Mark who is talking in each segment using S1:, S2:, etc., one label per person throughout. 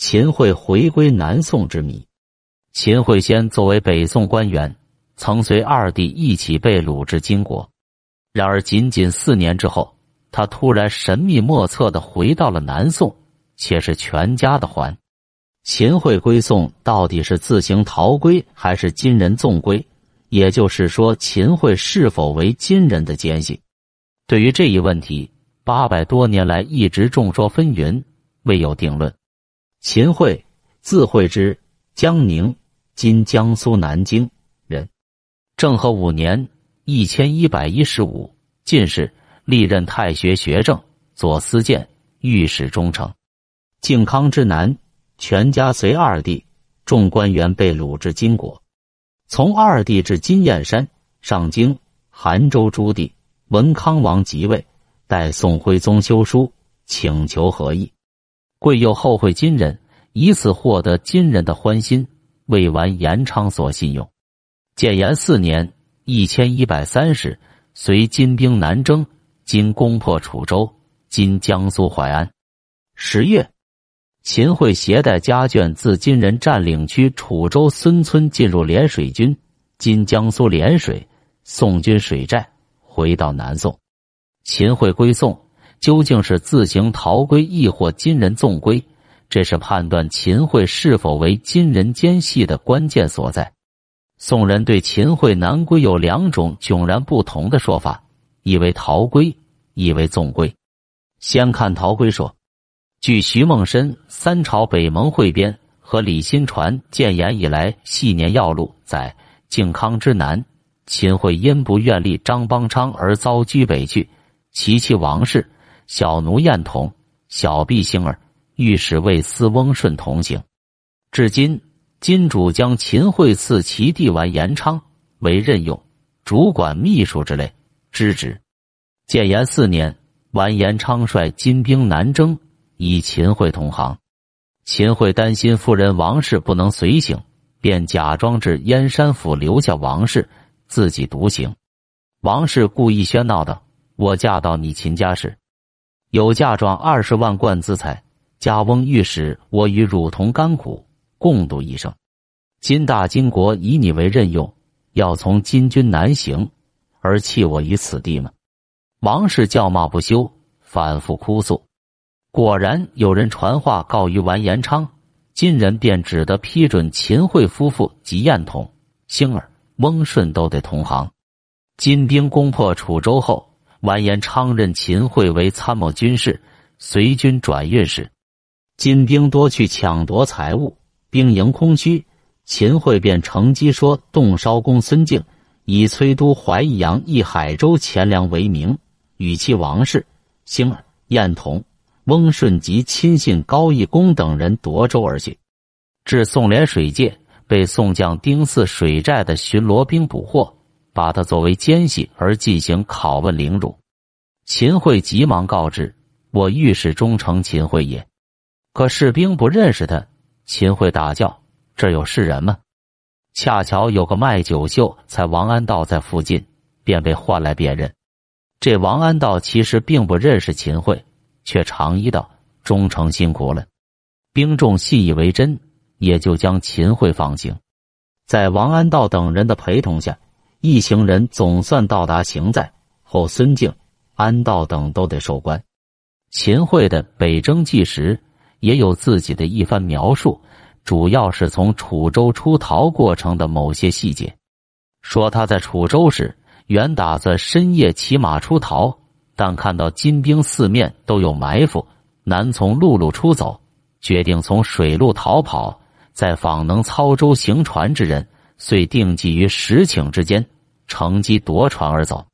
S1: 秦桧回归南宋之谜。秦桧先作为北宋官员，曾随二弟一起被掳至金国。然而，仅仅四年之后，他突然神秘莫测的回到了南宋，且是全家的还。秦桧归宋到底是自行逃归，还是金人纵归？也就是说，秦桧是否为金人的奸细？对于这一问题，八百多年来一直众说纷纭，未有定论。秦桧，字惠之，江宁（今江苏南京）人，政和五年（一千一百一十五）进士，历任太学学政、左司谏、御史中丞。靖康之难，全家随二弟，众官员被掳至金国。从二弟至金燕山、上京、韩州诸地。文康王即位，代宋徽宗修书，请求和议。贵又后会金人，以此获得金人的欢心，为完延昌所信用。建炎四年（一千一百三十），随金兵南征，今攻破楚州（今江苏淮安）。十月，秦桧携带家眷自金人占领区楚州孙村进入涟水军（今江苏涟水），宋军水寨。回到南宋，秦桧归宋，究竟是自行逃归，亦或金人纵归？这是判断秦桧是否为金人奸细的关键所在。宋人对秦桧南归有两种迥然不同的说法：一为逃归，一为纵归。先看逃归说，据徐梦深《三朝北盟汇编》和李新传建言以来系年要录，在靖康之南。秦桧因不愿立张邦昌而遭居北去，其妻王氏、小奴燕童、小婢星儿、御史卫司翁顺同行。至今，金主将秦桧赐其弟完延昌为任用主管秘书之类之职。建炎四年，完延昌率金兵南征，以秦桧同行。秦桧担心夫人王氏不能随行，便假装至燕山府留下王氏。自己独行，王氏故意喧闹道：“我嫁到你秦家时，有嫁妆二十万贯资财，家翁御史我与汝同甘苦，共度一生。今大金国以你为任用，要从金军南行，而弃我于此地吗？”王氏叫骂不休，反复哭诉。果然有人传话告于完颜昌，金人便只得批准秦桧夫妇及燕童、星儿。翁顺都得同行。金兵攻破楚州后，完颜昌任秦桧为参谋军事，随军转运使。金兵多去抢夺财物，兵营空虚，秦桧便乘机说动烧公孙敬，以崔都淮阳一海州钱粮为名，与其王氏、星儿、燕童、翁顺及亲信高义公等人夺州而去，至宋濂水界。被宋将丁四水寨的巡逻兵捕获，把他作为奸细而进行拷问凌辱。秦桧急忙告知：“我御史忠诚秦桧也。”可士兵不认识他。秦桧大叫：“这有是人吗？”恰巧有个卖酒秀才王安道在附近，便被唤来辨认。这王安道其实并不认识秦桧，却长揖道：“忠诚辛苦了。”兵众信以为真。也就将秦桧放行，在王安道等人的陪同下，一行人总算到达行在后。孙敬、安道等都得受官。秦桧的北征纪实也有自己的一番描述，主要是从楚州出逃过程的某些细节。说他在楚州时，原打算深夜骑马出逃，但看到金兵四面都有埋伏，难从陆路出走，决定从水路逃跑。在访能操舟行船之人，遂定计于十顷之间，乘机夺船而走。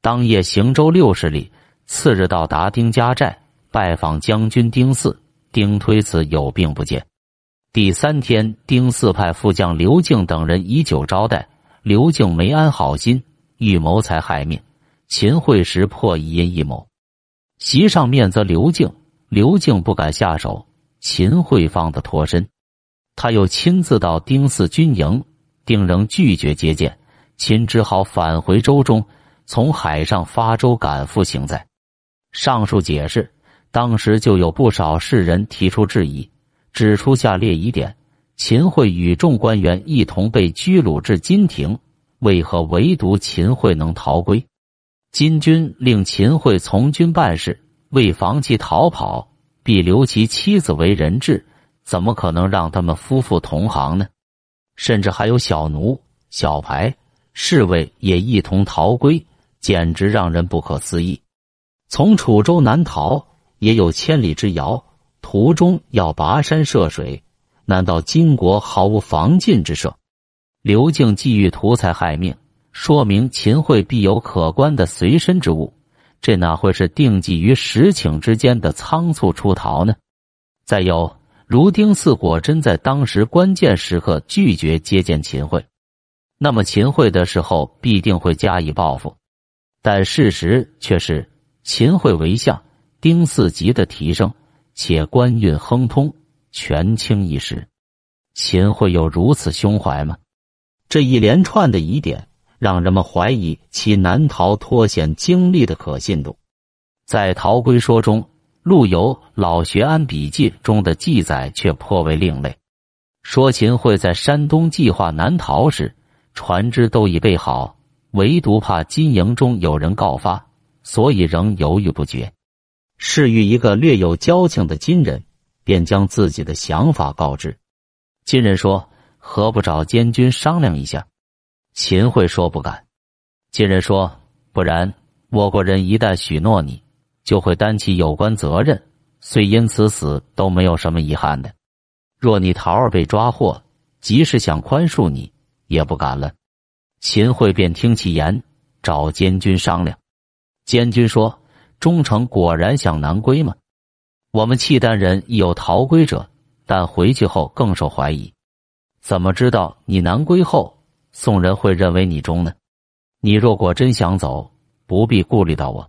S1: 当夜行舟六十里，次日到达丁家寨，拜访将军丁四。丁推辞有病不见。第三天，丁四派副将刘敬等人以酒招待。刘敬没安好心，欲谋财害命。秦桧识破一因一谋，席上面责刘敬，刘敬不敢下手，秦桧方得脱身。他又亲自到丁四军营，定仍拒绝接见，秦只好返回州中，从海上发舟赶赴行在。上述解释，当时就有不少世人提出质疑：指出下列疑点：秦桧与众官员一同被拘虏至金庭，为何唯独秦桧能逃归？金军令秦桧从军办事，为防其逃跑，必留其妻子为人质，怎么可能让他们夫妇同行呢？甚至还有小奴、小牌、侍卫也一同逃归，简直让人不可思议。从楚州南逃也有千里之遥，途中要跋山涉水，难道金国毫无防禁之设？刘敬既欲图财害命，说明秦桧必有可观的随身之物，这哪会是定计于实情之间的仓促出逃呢？再有，如丁四果真在当时关键时刻拒绝接见秦桧，那么秦桧的事后必定会加以报复，但事实却是。秦桧为相，丁四级的提升，且官运亨通，权倾一时。秦桧有如此胸怀吗？这一连串的疑点，让人们怀疑其难逃脱险经历的可信度。在逃归说中，陆游《老学庵笔记》中的记载却颇为另类。说秦桧在山东计划南逃时，船只都已备好，唯独怕金营中有人告发。所以仍犹豫不决，是与一个略有交情的金人，便将自己的想法告知。金人说：“何不找监军商量一下？”秦桧说：“不敢。”金人说：“不然，我国人一旦许诺你，就会担起有关责任，虽因此死都没有什么遗憾的。若你桃儿被抓获，即使想宽恕你，也不敢了。”秦桧便听其言，找监军商量。监军说：“忠诚果然想南归吗？我们契丹人亦有逃归者，但回去后更受怀疑。怎么知道你南归后，宋人会认为你忠呢？你若果真想走，不必顾虑到我。”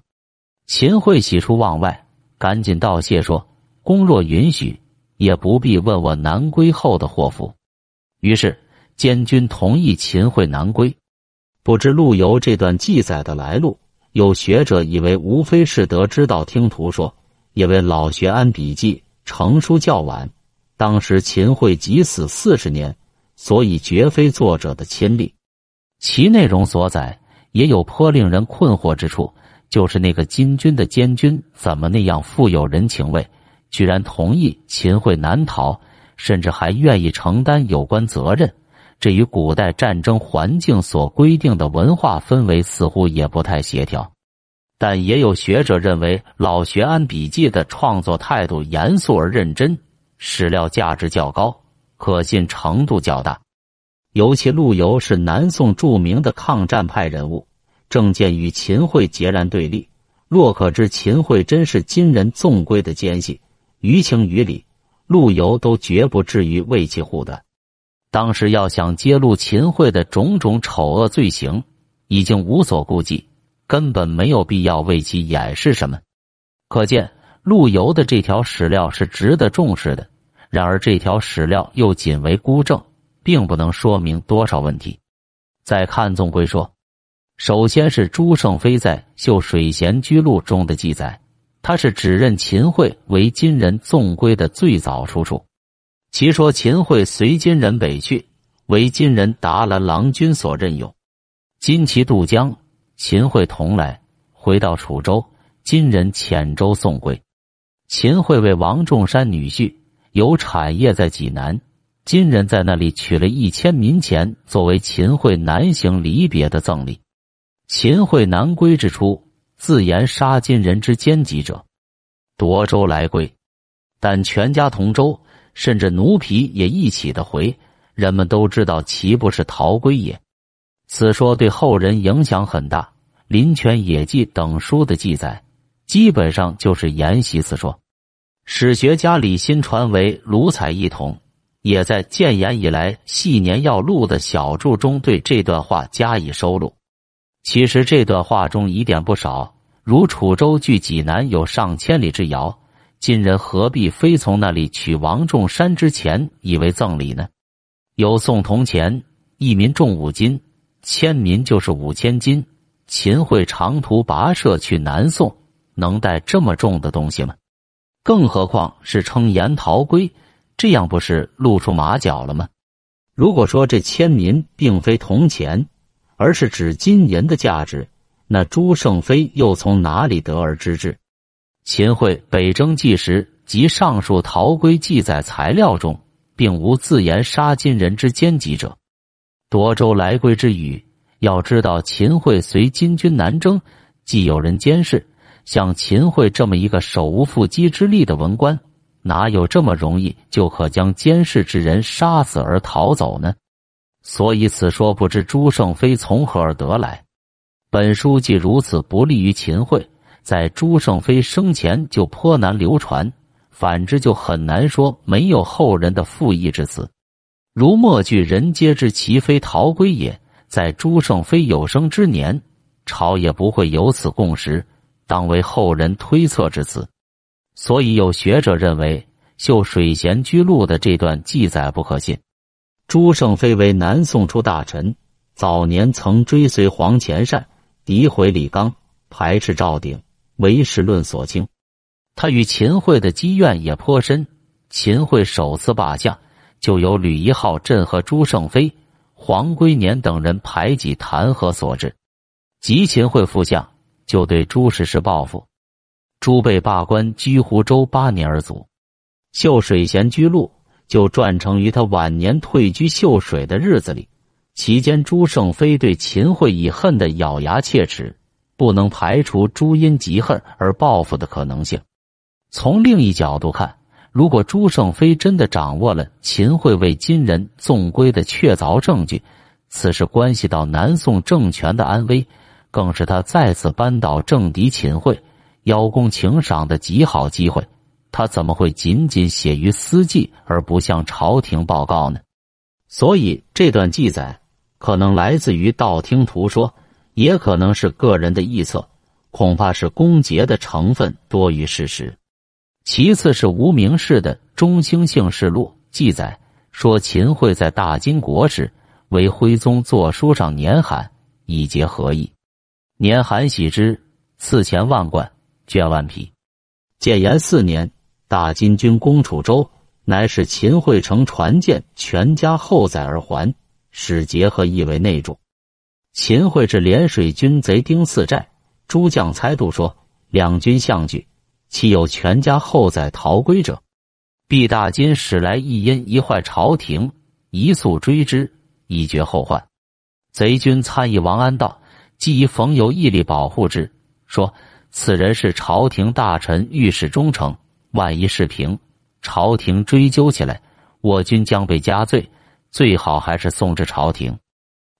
S1: 秦桧喜出望外，赶紧道谢说：“公若允许，也不必问我南归后的祸福。”于是监军同意秦桧南归。不知陆游这段记载的来路。有学者以为，无非是得知道听途说，因为老学庵笔记成书较晚，当时秦桧即死四十年，所以绝非作者的亲历。其内容所载也有颇令人困惑之处，就是那个金军的监军怎么那样富有人情味，居然同意秦桧南逃，甚至还愿意承担有关责任。这与古代战争环境所规定的文化氛围似乎也不太协调，但也有学者认为，《老学庵笔记》的创作态度严肃而认真，史料价值较高，可信程度较大。尤其陆游是南宋著名的抗战派人物，政见与秦桧截然对立。若可知秦桧真是金人纵归的奸细，于情于理，陆游都绝不至于为其护短。当时要想揭露秦桧的种种丑恶罪行，已经无所顾忌，根本没有必要为其掩饰什么。可见陆游的这条史料是值得重视的。然而，这条史料又仅为孤证，并不能说明多少问题。再看纵归说，首先是朱胜飞在《秀水贤居录》中的记载，他是指认秦桧为金人纵归的最早出处。其说秦桧随金人北去，为金人达兰郎君所任用。金旗渡江，秦桧同来，回到楚州，金人遣舟送归。秦桧为王仲山女婿，有产业在济南，金人在那里取了一千民钱，作为秦桧南行离别的赠礼。秦桧南归之初，自言杀金人之奸极者，夺舟来归，但全家同舟。甚至奴婢也一起的回，人们都知道其不是逃归也。此说对后人影响很大，《林泉野记》等书的记载基本上就是沿袭此说。史学家李新传为卢采一统，也在建炎以来细年要录的小注中对这段话加以收录。其实这段话中疑点不少，如楚州距济南有上千里之遥。今人何必非从那里取王仲山之钱以为赠礼呢？有送铜钱，一民重五斤，千民就是五千斤。秦桧长途跋涉去南宋，能带这么重的东西吗？更何况是称言逃归，这样不是露出马脚了吗？如果说这千民并非铜钱，而是指金银的价值，那朱胜妃又从哪里得而知之？秦桧《北征纪时》及上述陶龟记载材料中，并无自言杀金人之奸计者。夺州来归之语，要知道秦桧随金军南征，既有人监视，像秦桧这么一个手无缚鸡之力的文官。哪有这么容易就可将监视之人杀死而逃走呢？所以此说不知朱胜飞从何而得来。本书既如此不利于秦桧，在朱胜飞生前就颇难流传；反之就很难说没有后人的附议之词。如末句人皆知其非逃归也，在朱胜飞有生之年，朝也不会有此共识，当为后人推测之词。所以有学者认为，《秀水贤居录》的这段记载不可信。朱胜飞为南宋初大臣，早年曾追随黄潜善，诋毁李纲，排斥赵鼎，唯实论所轻。他与秦桧的积怨也颇深。秦桧首次罢相，就由吕一浩镇和朱胜飞、黄龟年等人排挤弹劾所致。及秦桧复相，就对朱实施报复。朱被罢官，居湖州八年而卒。《秀水贤居录》就撰成于他晚年退居秀水的日子里。期间，朱胜飞对秦桧已恨得咬牙切齿，不能排除朱因嫉恨而报复的可能性。从另一角度看，如果朱胜飞真的掌握了秦桧为金人纵归的确凿证据，此事关系到南宋政权的安危，更是他再次扳倒政敌秦桧。邀功请赏的极好机会，他怎么会仅仅写于私记而不向朝廷报告呢？所以这段记载可能来自于道听途说，也可能是个人的臆测，恐怕是公结的成分多于事实。其次是无名氏的《中兴姓氏录》记载说，秦桧在大金国时，为徽宗作书上年函，以结合意。年函喜之，赐钱万贯。卷万匹。建炎四年，大金军攻楚州，乃使秦桧乘船舰全家后载而还，使结合意为内助。秦桧至涟水军贼丁四寨，诸将猜度说：两军相距，岂有全家后载逃归者？必大金使来一因一坏朝廷，一速追之，以绝后患。贼军参议王安道，既逢有毅力保护之，说。此人是朝廷大臣，御史忠诚。万一事平，朝廷追究起来，我军将被加罪。最好还是送至朝廷。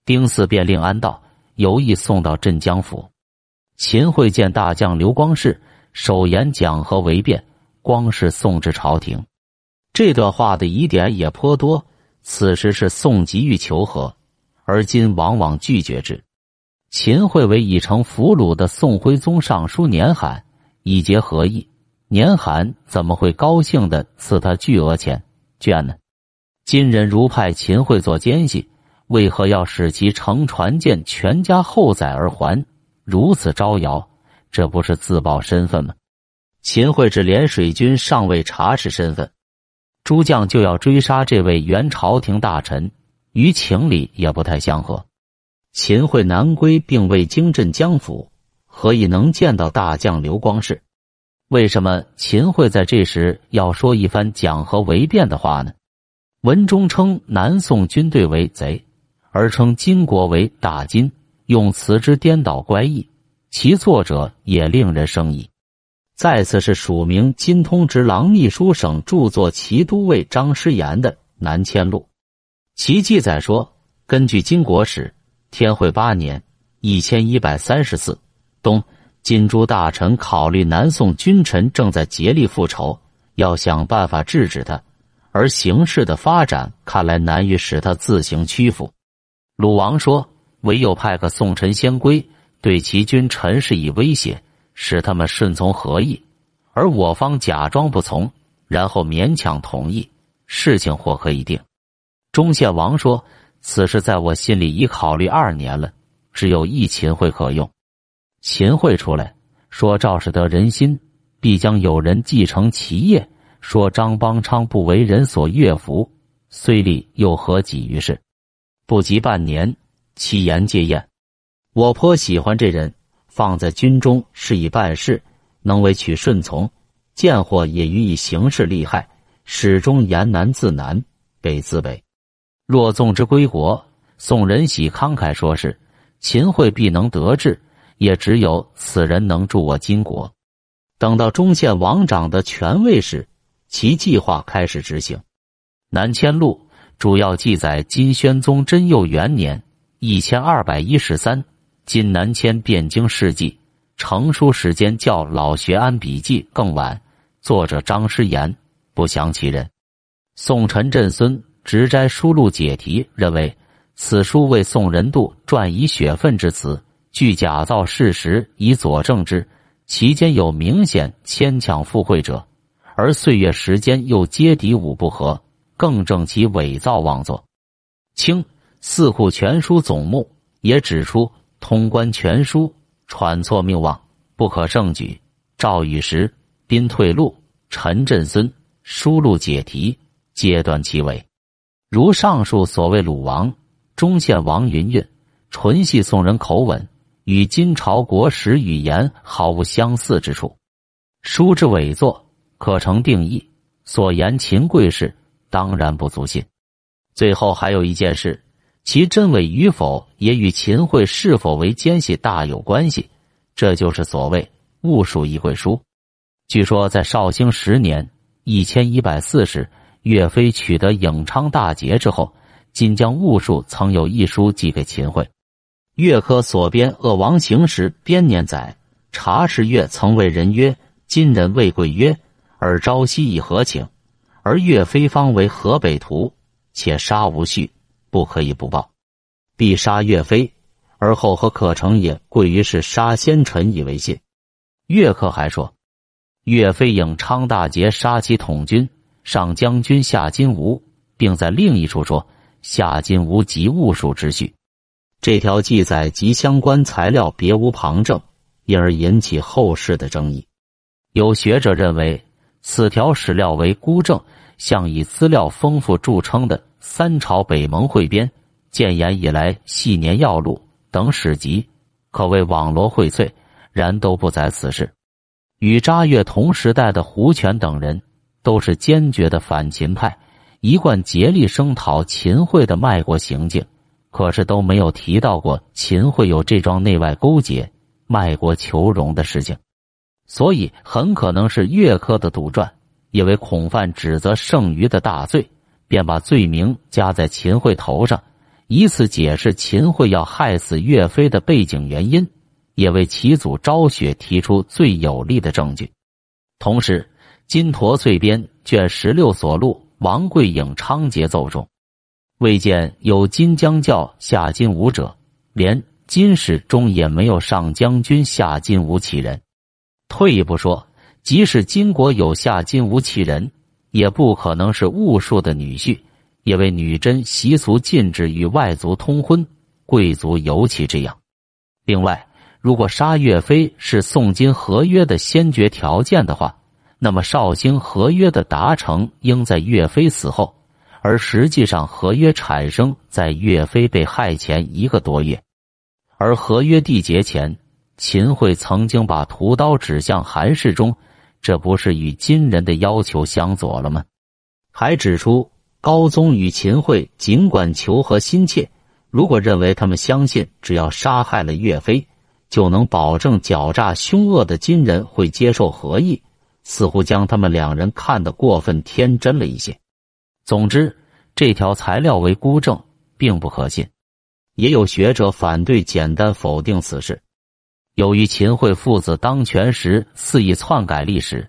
S1: 丁四便令安道有意送到镇江府。秦桧见大将刘光世，首言讲和为辩，光是送至朝廷。这段话的疑点也颇多。此时是宋急于求和，而今往往拒绝之。秦桧为已成俘虏的宋徽宗上书年函，以结合意。年寒怎么会高兴的赐他巨额钱券呢？金人如派秦桧做奸细，为何要使其乘船舰全家后载而还？如此招摇，这不是自曝身份吗？秦桧只连水军尚未查实身份，诸将就要追杀这位原朝廷大臣，于情理也不太相合。秦桧南归，并未经镇江府，何以能见到大将刘光世？为什么秦桧在这时要说一番讲和为辩的话呢？文中称南宋军队为贼，而称金国为大金，用词之颠倒怪异，其作者也令人生疑。再次是署名金通直郎秘书省著作骑都尉张师言的《南迁录》，其记载说，根据金国史。天会八年（一千一百三十四）冬，金诸大臣考虑南宋君臣正在竭力复仇，要想办法制止他，而形势的发展看来难于使他自行屈服。鲁王说：“唯有派个宋臣先归，对其君臣是以威胁，使他们顺从合意，而我方假装不从，然后勉强同意，事情或可以定。”忠宪王说。此事在我心里已考虑二年了，只有一秦桧可用。秦桧出来说：“赵氏得人心，必将有人继承其业，说张邦昌不为人所悦服，虽立又何几于事？不及半年，其言戒宴。我颇喜欢这人，放在军中是以办事，能为取顺从，见货也予以行事利害，始终言难自难，北自北。若纵之归国，宋仁喜慷慨说是秦桧必能得志，也只有此人能助我金国。等到中宪王长的权位时，其计划开始执行。南迁录主要记载金宣宗贞佑元年（一千二百一十三）。今南迁汴京事迹，成书时间较老学庵笔记更晚。作者张师言不详其人。宋陈振孙直斋书录解题认为，此书为宋仁度撰以血愤之词，据假造事实以佐证之，其间有明显牵强附会者，而岁月时间又皆敌五不合，更证其伪造妄作。清四库全书总目也指出。通关全书传错谬妄，不可胜举。赵禹时宾退路，陈振孙书录解题，皆断其伪。如上述所谓鲁王、中县王云云，纯系宋人口吻，与金朝国史语言毫无相似之处。书之伪作，可成定义。所言秦贵氏，当然不足信。最后还有一件事。其真伪与否，也与秦桧是否为奸细大有关系。这就是所谓“戊戍一会书”。据说在绍兴十年（一千一百四十），岳飞取得颍昌大捷之后，金将戊戍曾有一书寄给秦桧。岳科所编《鄂王行》时编年载：查氏岳曾为人曰：“今人未贵曰，而朝夕以何请？而岳飞方为河北图，且杀无序。”不可以不报，必杀岳飞，而后和可成也贵于是杀先臣以为信。岳克还说，岳飞颍昌大捷，杀其统军上将军夏金吾，并在另一处说夏金吾及戊戍之序。这条记载及相关材料别无旁证，因而引起后世的争议。有学者认为此条史料为孤证，像以资料丰富著称的。三朝北盟汇编、建炎以来系年要录等史籍，可谓网罗荟萃，然都不在此事。与查阅同时代的胡权等人，都是坚决的反秦派，一贯竭力声讨秦桧的卖国行径，可是都没有提到过秦桧有这桩内外勾结、卖国求荣的事情。所以，很可能是岳珂的杜撰，因为恐犯指责剩余的大罪。便把罪名加在秦桧头上，以此解释秦桧要害死岳飞的背景原因，也为其祖昭雪提出最有力的证据。同时，《金陀岁编》卷十六所录王贵影昌节奏中，未见有金将教下金吾者，连金史中也没有上将军下金吾其人。退一步说，即使金国有下金吾其人。也不可能是戊戍的女婿，因为女真习俗禁止与外族通婚，贵族尤其这样。另外，如果杀岳飞是宋金合约的先决条件的话，那么绍兴合约的达成应在岳飞死后，而实际上合约产生在岳飞被害前一个多月，而合约缔结前，秦桧曾经把屠刀指向韩世忠。这不是与金人的要求相左了吗？还指出高宗与秦桧尽管求和心切，如果认为他们相信只要杀害了岳飞，就能保证狡诈凶恶的金人会接受和议，似乎将他们两人看得过分天真了一些。总之，这条材料为孤证，并不可信。也有学者反对简单否定此事。由于秦桧父子当权时肆意篡改历史，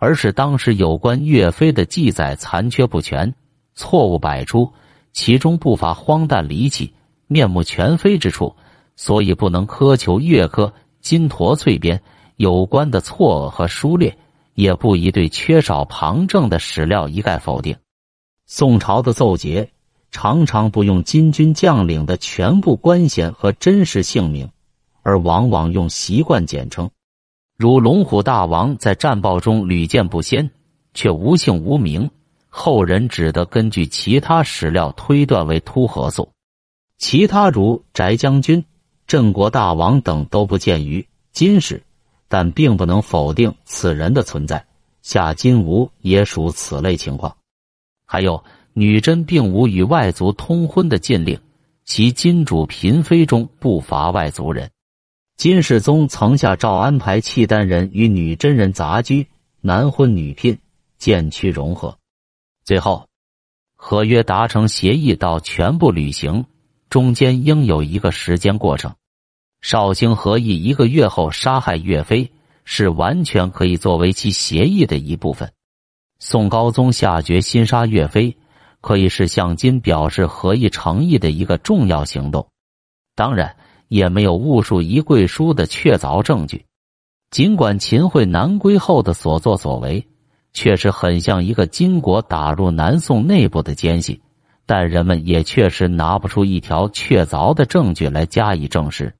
S1: 而使当时有关岳飞的记载残缺不全、错误百出，其中不乏荒诞离奇、面目全非之处，所以不能苛求岳科金陀淬编有关的错愕和疏略，也不宜对缺少旁证的史料一概否定。宋朝的奏节常常不用金军将领的全部官衔和真实姓名。而往往用习惯简称，如龙虎大王在战报中屡见不鲜，却无姓无名，后人只得根据其他史料推断为突何素。其他如翟将军、镇国大王等都不见于金史，但并不能否定此人的存在。夏金吾也属此类情况。还有女真并无与外族通婚的禁令，其金主嫔妃中不乏外族人。金世宗曾下诏安排契丹人与女真人杂居，男婚女聘，渐趋融合。最后，合约达成协议到全部履行，中间应有一个时间过程。绍兴和议一个月后杀害岳飞，是完全可以作为其协议的一部分。宋高宗下决心杀岳飞，可以是向金表示和议诚意的一个重要行动。当然。也没有误述一贵书的确凿证据。尽管秦桧南归后的所作所为确实很像一个金国打入南宋内部的奸细，但人们也确实拿不出一条确凿的证据来加以证实。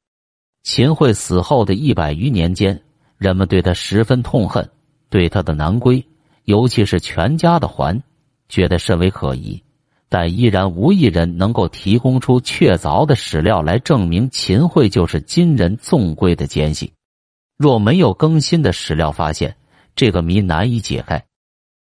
S1: 秦桧死后的一百余年间，人们对他十分痛恨，对他的南归，尤其是全家的环，觉得甚为可疑。但依然无一人能够提供出确凿的史料来证明秦桧就是金人纵贵的奸细。若没有更新的史料发现，这个谜难以解开。